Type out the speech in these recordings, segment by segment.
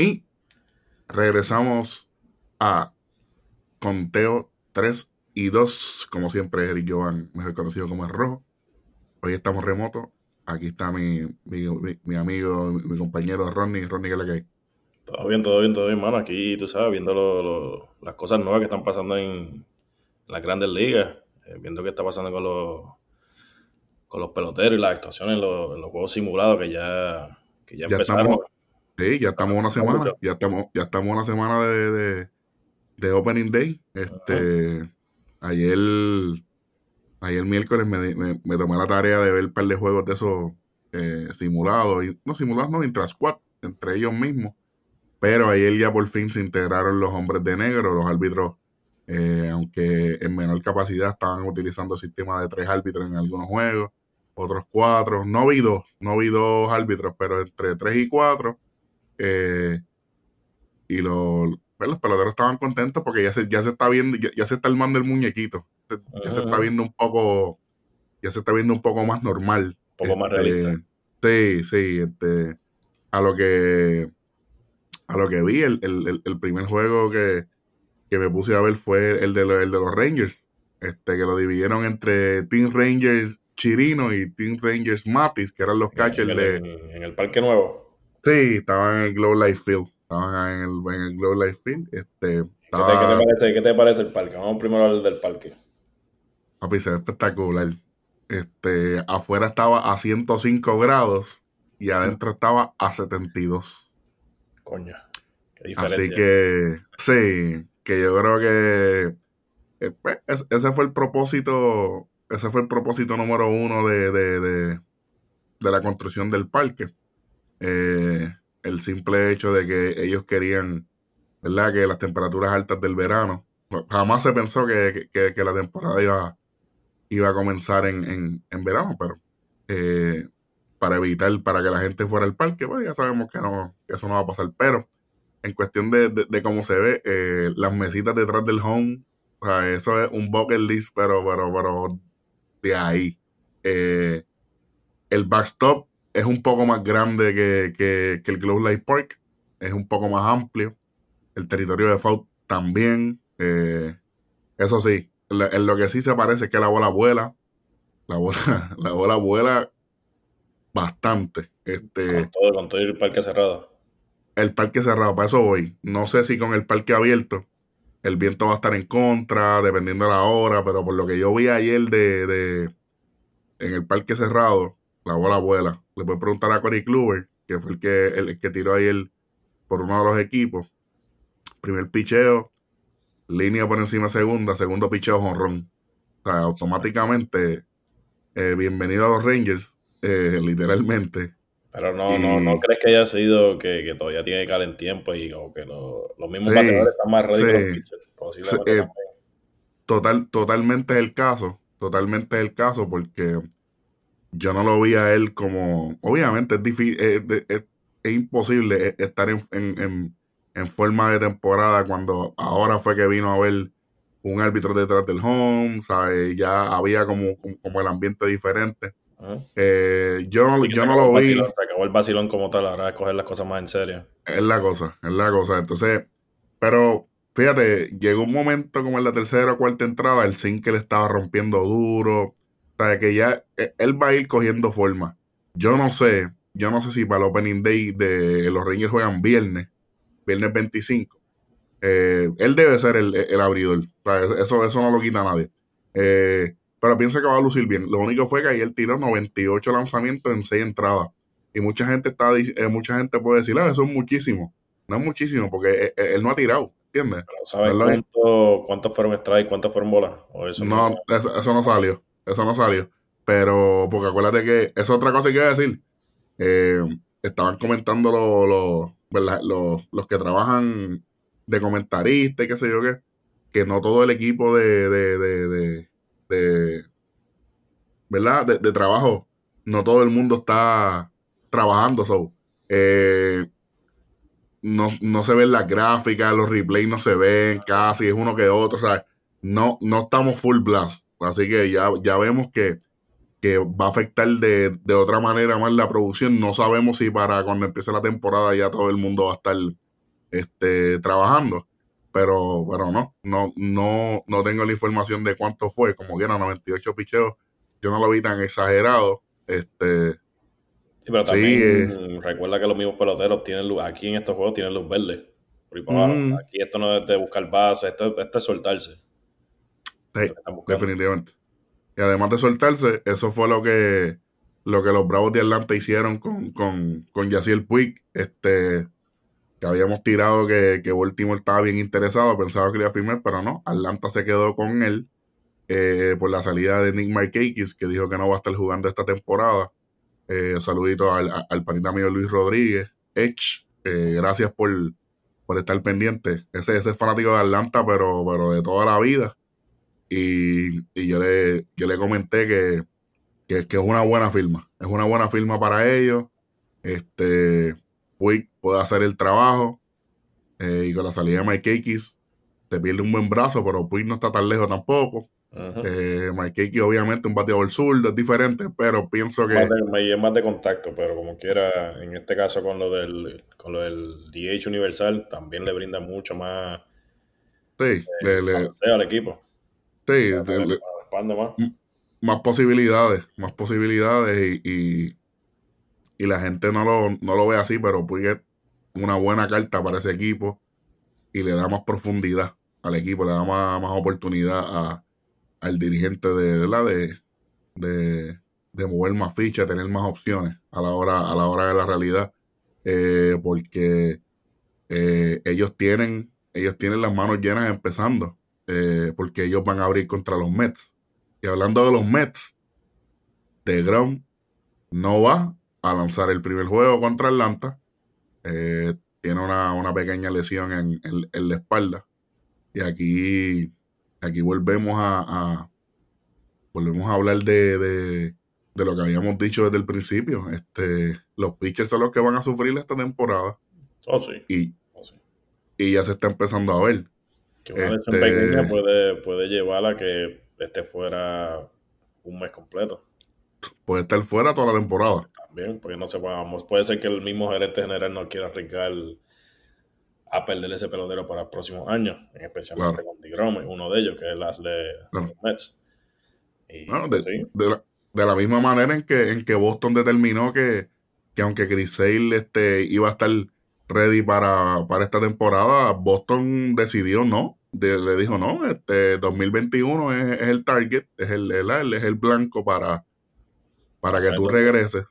Y regresamos a conteo 3 y 2, como siempre, Eric Jovan, mejor conocido como el Rojo. Hoy estamos remoto. Aquí está mi, mi, amigo, mi, compañero Ronnie. Ronnie, ¿qué es la que hay? Todo bien, todo bien, todo bien, mano. Aquí, tú sabes, viendo las cosas nuevas que están pasando en las grandes ligas, eh, viendo qué está pasando con los, con los peloteros y las actuaciones en los, juegos simulados que ya, que ya, empezaron. Estamos, sí, ya estamos una semana, ya estamos, ya estamos una semana de, de, Opening Day. Este, ayer Ayer miércoles me, me, tomé la tarea de ver un par de juegos de esos eh, simulados, y, no simulados, no, intra squad, entre ellos mismos. Pero ayer ya por fin se integraron los hombres de negro, los árbitros, eh, aunque en menor capacidad estaban utilizando sistemas de tres árbitros en algunos juegos, otros cuatro. No vi dos, no vi dos árbitros, pero entre tres y cuatro. Eh, y los, pues, los peloteros estaban contentos porque ya se, ya se está viendo, ya, ya se está armando el muñequito ya se está viendo un poco, ya se está viendo un poco más normal. Un poco más este, realista. Sí, sí, este, a lo que, a lo que vi, el, primer juego que, me puse a ver fue el de, de los Rangers, este, que lo dividieron entre Team Rangers Chirino y Team Rangers Matis, que eran los catchers de... En el Parque Nuevo. Sí, estaban en el Globe Life Field. Estaban en el, en el Globe Life Field. Este, ¿Qué, te, parece, ¿Qué, te, parece, el parque? Vamos primero al del parque. Papi, se ve espectacular. Este, afuera estaba a 105 grados y adentro estaba a 72. Coño, qué diferencia. Así que, sí, que yo creo que eh, pues, ese fue el propósito, ese fue el propósito número uno de, de, de, la construcción del parque. Eh, el simple hecho de que ellos querían, ¿verdad? Que las temperaturas altas del verano, jamás se pensó que, que la temporada iba iba a comenzar en, verano, pero eh, para evitar, para que la gente fuera al parque, bueno, ya sabemos que, no, eso no va a pasar. Pero en cuestión de, cómo se ve, eh, las mesitas detrás del home, o sea, eso es un bucket list, pero, pero, pero de ahí. El backstop es un poco más grande que, el Globe Light Park, es un poco más amplio. El territorio de Faut también. eso sí, en lo que sí se parece es que la bola vuela. La bola, la bola vuela bastante. Este, con, todo, el parque cerrado. El parque cerrado, para eso voy. No sé si con el parque abierto el viento va a estar en contra, dependiendo de la hora, pero por lo que yo vi ayer de, de en el parque cerrado, la bola vuela. Le puedo preguntar a Cory Kluber, que fue el que, el, que tiró ayer por uno de los equipos. Primer picheo, línea por encima segunda, segundo picheo jonrón. O sea, automáticamente, eh, bienvenido a los Rangers, eh, literalmente. Pero no, no, no crees que haya sido que, que todavía tiene que caer en tiempo y que los mismos bateadores están más ready que los pitchers. Posiblemente eh, total, totalmente es el caso. Totalmente es el caso porque yo no lo vi a él como. Obviamente es difícil, es, imposible estar en en forma de temporada cuando ahora fue que vino a ver un árbitro detrás del home, ¿sabes? Ya había como, como el ambiente diferente. Eh, yo, yo no lo vi. se acabó el vacilón como tal, ahora es coger las cosas más en serio. Es la cosa, es la cosa. Entonces, pero fíjate, llegó un momento como en la tercera o cuarta entrada, el le estaba rompiendo duro. O que ya e, él va a ir cogiendo forma. Yo no sé, yo no sé si para el Opening Day de los Rangers juegan viernes viernes 25. Eh, él debe ser el, abridor. eso, eso no lo quita nadie. Eh, pero pienso que va a lucir bien. Lo único fue que ayer tiró 98 lanzamientos en 6 entradas. Y mucha gente está eh, mucha gente puede decir, ah, eso es muchísimo. No es muchísimo, porque él, no ha tirado, ¿entiendes? ¿Sabes cuánto, cuántos fueron strike, cuántos fueron bolas? Eso no, Eso, no salió. Eso no salió. Pero, porque acuérdate que es otra cosa que iba a decir. estaban comentando los los, los que trabajan de comentarista y qué sé yo qué, que no todo el equipo de, de, de, de, ¿verdad? De, trabajo, no todo el mundo está trabajando, so, eh, no, no se ven las gráficas, los replays no se ven casi, es uno que otro, o sea, no, no estamos full blast, así que ya, ya vemos que que va a afectar de, otra manera más la producción. No sabemos si para cuando empiece la temporada ya todo el mundo va a estar este, trabajando. Pero, pero no, no, no, no tengo la información de cuánto fue, como que eran 98 picheos, yo no lo vi tan exagerado. Este, sí, pero también eh, recuerda que los mismos peloteros tienen luz, aquí en estos juegos tienen luz verde. Aquí esto no es de buscar base, esto, es soltarse. Definitivamente. Y además de soltarse, eso fue lo que, lo que los Bravos de Atlanta hicieron con, con, con Yaciel Puig, este, que habíamos tirado que, que Baltimore estaba bien interesado, pensaba que le iba a firmar, pero no, Atlanta se quedó con él eh, por la salida de Nick Markakis, que dijo que no va a estar jugando esta temporada. Eh, saludito al, al panita mío Luis Rodríguez, Edge, eh, gracias por, por estar pendiente. Ese, ese es fanático de Atlanta, pero, pero de toda la vida. Y, yo, le, yo le comenté que, es una buena firma. Es una buena firma para ellos. Este, Puig puede hacer el trabajo. Eh, y con la salida de Mike Akis te pierde un buen brazo, pero Puig no está tan lejos tampoco. Uh Mike obviamente un bateador zurdo, es diferente, pero pienso que... es más de contacto, pero como quiera, en este caso con lo del, con lo del DH universal, también le brinda mucho más... Sí, eh, le, al equipo. Sí, más. posibilidades, más posibilidades y, y, la gente no lo, no lo ve así, pero Puig es una buena carta para ese equipo y le da más profundidad al equipo, le da más, oportunidad a, al dirigente de, de, de, de mover más fichas, tener más opciones a la hora, a la hora de la realidad, eh, porque eh, ellos tienen ellos tienen las manos llenas empezando eh, porque ellos van a abrir contra los Mets. Y hablando de los Mets, de Grom no va a lanzar el primer juego contra Atlanta. Eh, tiene una, pequeña lesión en, la espalda. Y aquí, aquí volvemos a, volvemos a hablar de, de, lo que habíamos dicho desde el principio. Este, los pitchers son los que van a sufrir esta temporada. Oh, sí. Y, oh, y ya se está empezando a ver. Que una este, pequeña puede, puede llevar a que esté fuera un mes completo. Puede estar fuera toda la temporada. También, porque no se puede, puede ser que el mismo gerente general no quiera arriesgar a perder ese pelotero para los próximos años, especialmente con DeGrom, uno de ellos, que es las de los Mets. de, la, misma manera en que, en que Boston determinó que, que aunque Chris Sale este, iba a estar ready para, para esta temporada, Boston decidió no. le dijo no, este 2021 es, el target, es el, es el blanco para, para que tú regreses.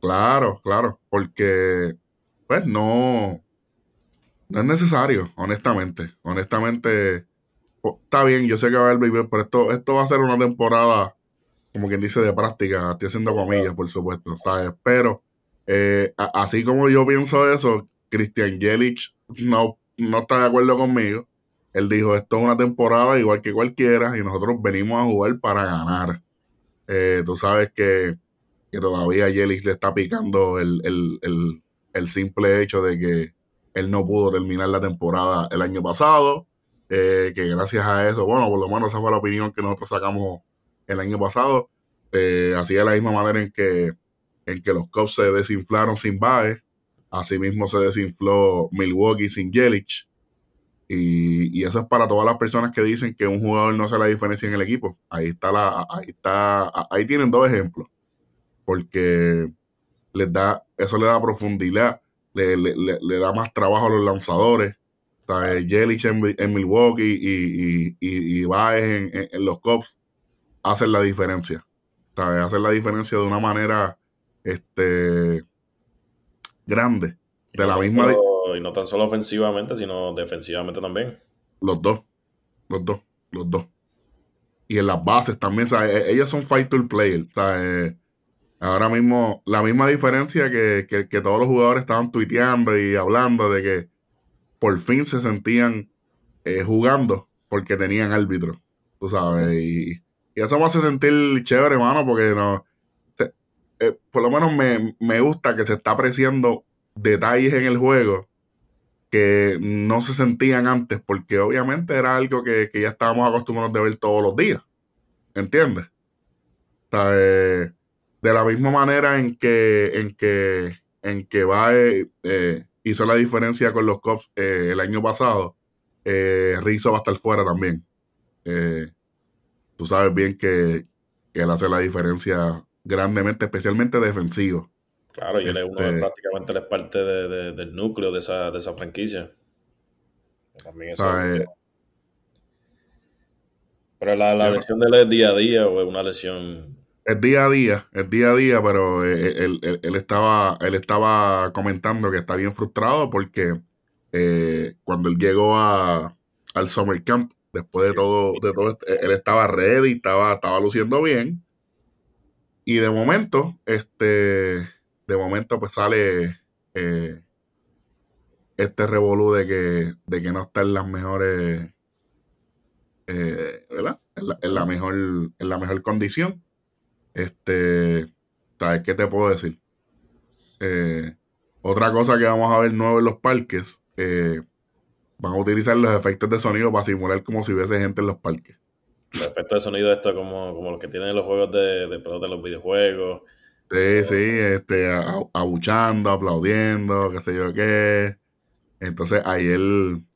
Claro, claro, porque pues no, no es necesario, honestamente. Honestamente, está bien, yo sé que va a haber pero esto, esto va a ser una temporada, como quien dice, de práctica. Estoy haciendo comillas, por supuesto, ¿sabes? Pero eh, así como yo pienso eso, Christian Jelic no, no está de acuerdo conmigo. Él dijo, esto es una temporada igual que cualquiera y nosotros venimos a jugar para ganar. Eh, tú sabes que, todavía Jelic le está picando el, simple hecho de que él no pudo terminar la temporada el año pasado, eh, que gracias a eso, bueno, por lo menos esa fue la opinión que nosotros sacamos el año pasado, eh, así de la misma manera en que, en que los Cubs se desinflaron sin Baez, Asimismo se desinfló Milwaukee sin Yelich. Y, eso es para todas las personas que dicen que un jugador no hace la diferencia en el equipo. Ahí está la, ahí está, ahí tienen dos ejemplos. Porque les da, eso le da profundidad, le, da más trabajo a los lanzadores. O Yelich en, Milwaukee y, y, y, Baez en, los Cubs hacen la diferencia. Hacen la diferencia de una manera este, grande. De la misma. y no tan solo ofensivamente, sino defensivamente también. Los dos. Los dos. Los dos. Y en las bases también, ¿sabes? E, ellos son fight to player. ¿sabes? Ahora mismo, la misma diferencia que, todos los jugadores estaban tuiteando y hablando de que por fin se sentían eh, jugando porque tenían árbitro. Tú sabes. Y, y, eso me hace sentir chévere, hermano, porque no eh, por lo menos me, gusta que se está apreciando detalles en el juego que no se sentían antes, porque obviamente era algo que, ya estábamos acostumbrados de ver todos los días. ¿Entiendes? de la misma manera en que, en que, en que va, eh, hizo la diferencia con los Cubs eh, el año pasado, Rizzo va a estar fuera también. Tú sabes bien que, él hace la diferencia grandemente, especialmente defensivo. Claro, y él es uno de, este prácticamente él es parte del núcleo de esa, de esa franquicia. También eso pero la, la lesión de él es día a día o es una lesión es día a día, es día a día, pero eh, eh, él, él, estaba, él estaba comentando que está bien frustrado porque eh, cuando él llegó a, al Summer Camp, después de todo, de todo, él estaba ready, estaba, estaba luciendo bien. Y de momento, este, de momento, pues sale este revolú de que, de que no está en las mejores, ¿verdad? En la, mejor, en la mejor condición. Este, ¿sabes qué te puedo decir? Eh, otra cosa que vamos a ver nuevo en los parques, eh, van a utilizar los efectos de sonido para simular como si hubiese gente en los parques. Los efectos de sonido esto como, como los que tienen los juegos de, de pelota los videojuegos. Sí, sí, este, abuchando, aplaudiendo, qué sé yo qué. Entonces ayer,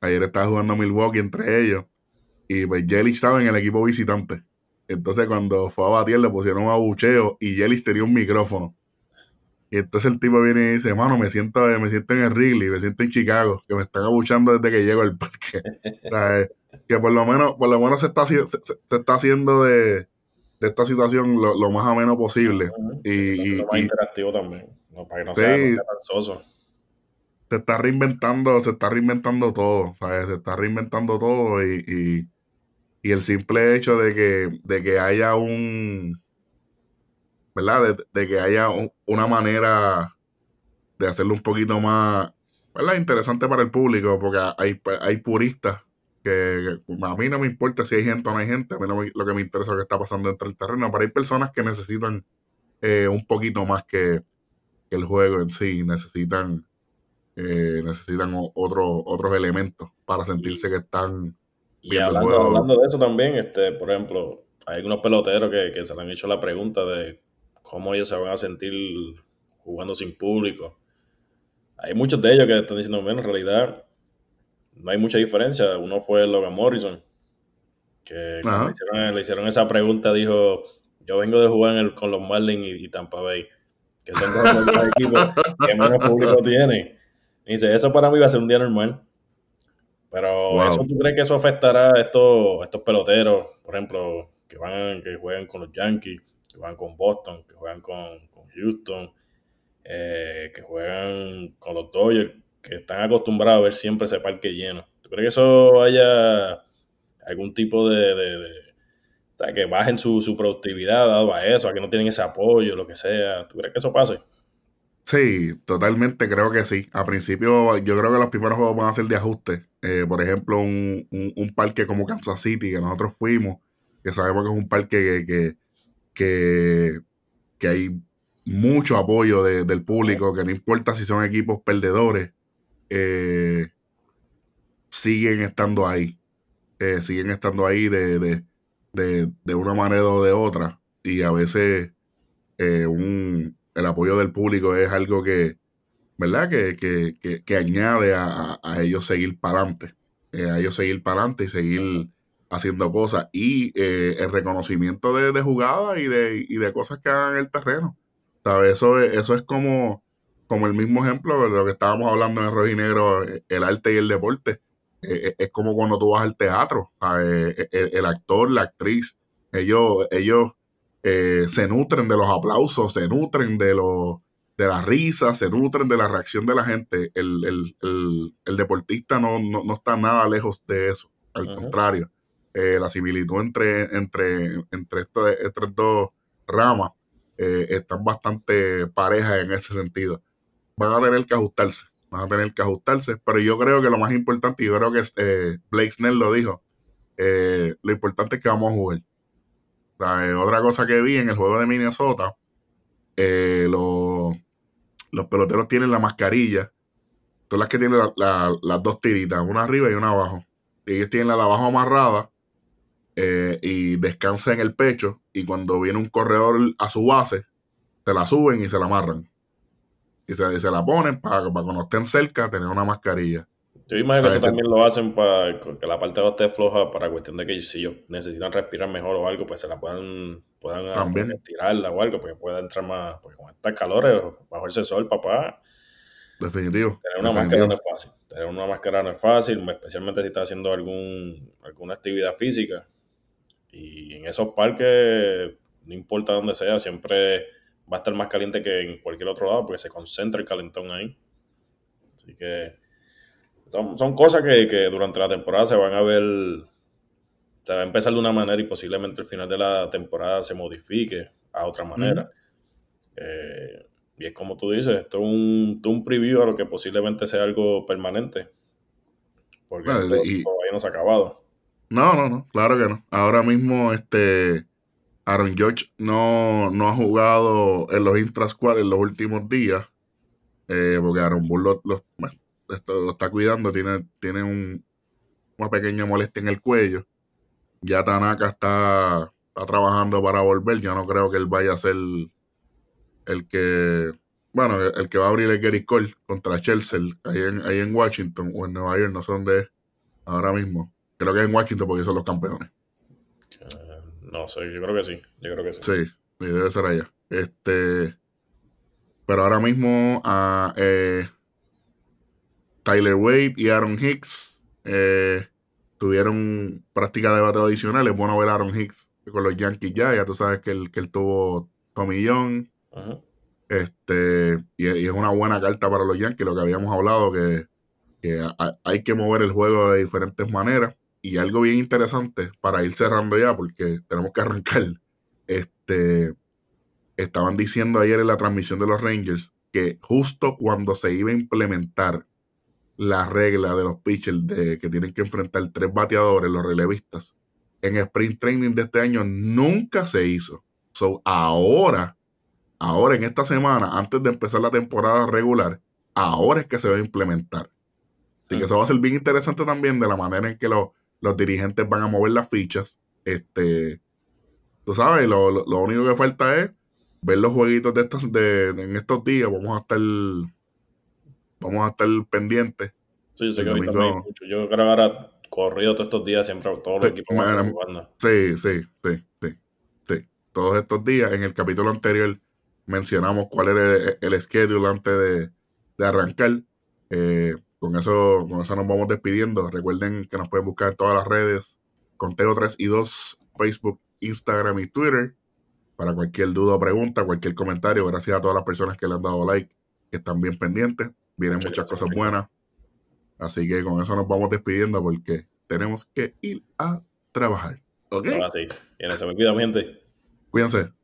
ayer estaba jugando Milwaukee entre ellos. Y pues Jelly estaba en el equipo visitante. Entonces cuando fue a batir le pusieron un abucheo y Jelly tenía un micrófono. Y entonces el tipo viene y dice, mano, me siento, me siento en el Wrigley, me siento en Chicago, que me están abuchando desde que llego al parque. que por lo menos, por lo menos se está, se, está haciendo de, esta situación lo, más ameno posible. y, lo más interactivo también, para que no sea, no Se está reinventando, se está reinventando todo, ¿sabes? Se está reinventando todo y y el simple hecho de que, de que haya un, ¿verdad? De, que haya una manera de hacerlo un poquito más, ¿verdad? Interesante para el público, porque hay, hay puristas que, a mí no me importa si hay gente o no hay gente, a mí lo que me interesa es lo que está pasando dentro del terreno, pero hay personas que necesitan eh, un poquito más que, el juego en sí, necesitan, eh, necesitan otros otros elementos para sentirse que están y hablando, de eso también, este, por ejemplo, hay algunos peloteros que, se le han hecho la pregunta de cómo ellos se van a sentir jugando sin público. Hay muchos de ellos que están diciendo, bueno, en realidad no hay mucha diferencia. Uno fue Logan Morrison, que le hicieron, esa pregunta, dijo, yo vengo de jugar con los Marlins y, Tampa Bay, que son dos equipos que menos público tiene. Y dice, eso para mí va a ser un día normal. Pero ¿eso tú crees que eso afectará a estos, estos peloteros, por ejemplo, que van, que juegan con los Yankees, que juegan con Boston, que juegan con, Houston, eh, que juegan con los Dodgers, que están acostumbrados a ver siempre ese parque lleno? ¿Tú crees que eso haya algún tipo de, que bajen su, su productividad dado a eso, a que no tienen ese apoyo, lo que sea? ¿Tú crees que eso pase? Sí, totalmente creo que sí. A principio yo creo que los primeros juegos van a ser de ajuste. Eh, por ejemplo, un, un, parque como Kansas City, que nosotros fuimos, que sabemos que es un parque que, que, que, hay mucho apoyo del público, que no importa si son equipos perdedores, eh, siguen estando ahí. Eh, siguen estando ahí de, de, de, de, una manera o de otra. Y a veces un el apoyo del público es algo que, ¿verdad? Que, añade a, ellos seguir para adelante, eh, a ellos seguir para adelante y seguir haciendo cosas y eh, el reconocimiento de, jugadas y de, de cosas que hagan en el terreno. ¿Sabes? Eso, es, eso es como, como el mismo ejemplo de lo que estábamos hablando en el rojo y negro, el arte y el deporte. Eh, es como cuando tú vas al teatro, el, el, actor, la actriz, ellos, ellos eh, se nutren de los aplausos, se nutren de, lo, de la risa, se nutren de la reacción de la gente. El, deportista no, está nada lejos de eso, al contrario. Eh, la similitud entre, entre, entre, estas dos ramas eh, están bastante parejas en ese sentido. Van a tener que ajustarse, van a tener que ajustarse, pero yo creo que lo más importante, y yo creo que Blake Snell lo dijo, lo importante es que vamos a jugar. Eh, otra cosa que vi en el juego de Minnesota, eh, los, peloteros tienen la mascarilla. Son las que tienen las dos tiritas, una arriba y una abajo. Y ellos tienen la de abajo amarrada eh, y descansa en el pecho. Y cuando viene un corredor a su base, se la suben y se la amarran. Y se, se la ponen para, para cuando estén cerca tener una mascarilla. Yo imagino que eso también lo hacen para que la parte de esté floja para cuestión de que si ellos necesitan respirar mejor o algo, pues se la puedan, puedan También. tirarla o algo, porque pueda entrar más, porque con estas calores, bajo ese sol, papá, Definitivo. tener una definitivo. máscara no es fácil. Tener una máscara no es fácil, especialmente si estás haciendo algún, alguna actividad física. Y en esos parques, no importa dónde sea, siempre va a estar más caliente que en cualquier otro lado, porque se concentra el calentón ahí. Así que son, son cosas que, que durante la temporada se van a ver, se va a empezar de una manera y posiblemente al final de la temporada se modifique a otra manera. Eh, y es como tú dices, esto es un, un preview a lo que posiblemente sea algo permanente. Porque Claro, esto y- todavía no se ha acabado. No, no, no, claro que no. Ahora mismo, este Aaron George no, no ha jugado en los intra-squad en los últimos días. eh, porque Aaron Bull lo, está cuidando, tiene, tiene un- una pequeña molestia en el cuello. Ya Tanaka está, está trabajando para volver. Yo no creo que él vaya a ser el que, bueno, el, el que va a abrir el Gary Cole contra Chelsea ahí en, ahí en Washington o en Nueva York, no sé dónde es ahora mismo. Creo que es en Washington porque son los campeones. No sé, yo creo que sí. Yo creo que sí. Sí, debe ser allá. Este, pero ahora mismo a eh, Tyler Wade y Aaron Hicks eh, tuvieron práctica de bateo adicional. Es bueno ver a Aaron Hicks con los Yankees ya. Ya tú sabes que él, que él tuvo tomillón. Ajá. Este, y, y es una buena carta para los Yankees, lo que habíamos hablado, que, que ha- hay que mover el juego de diferentes maneras. Y algo bien interesante para ir cerrando ya, porque tenemos que arrancar. Este, estaban diciendo ayer en la transmisión de los Rangers que justo cuando se iba a implementar la regla de los pitchers de que tienen que enfrentar tres bateadores, los relevistas, en sprint training de este año nunca se hizo. So, ahora, ahora en esta semana, antes de empezar la temporada regular, ahora es que se va a implementar. Así que eso va a ser bien interesante también de la manera en que los, los dirigentes van a mover las fichas. Este, tú sabes, lo, lo- lo único que falta es ver los jueguitos de estos, de, de- en estos días. Vamos a estar, vamos a estar pendientes. Sí, yo sé que ahorita no hay mucho. Yo creo que ahora corrido todos estos días siempre todos los Sí, equipos man, jugando. Sí, sí, sí, sí, sí. Todos estos días, en el capítulo anterior, mencionamos cuál era el, el schedule antes de, de arrancar. Eh, con eso, con eso nos vamos despidiendo. Recuerden que nos pueden buscar en todas las redes, Conteo 3 y 2, Facebook, Instagram y Twitter. Para cualquier duda o pregunta, cualquier comentario, gracias a todas las personas que le han dado like, que están bien pendientes. Vienen Muchas cosas buenas. Así que con eso nos vamos despidiendo porque tenemos que ir a trabajar. ¿Ok? Eso va así. Bien, se me cuida, mi gente. Cuídense.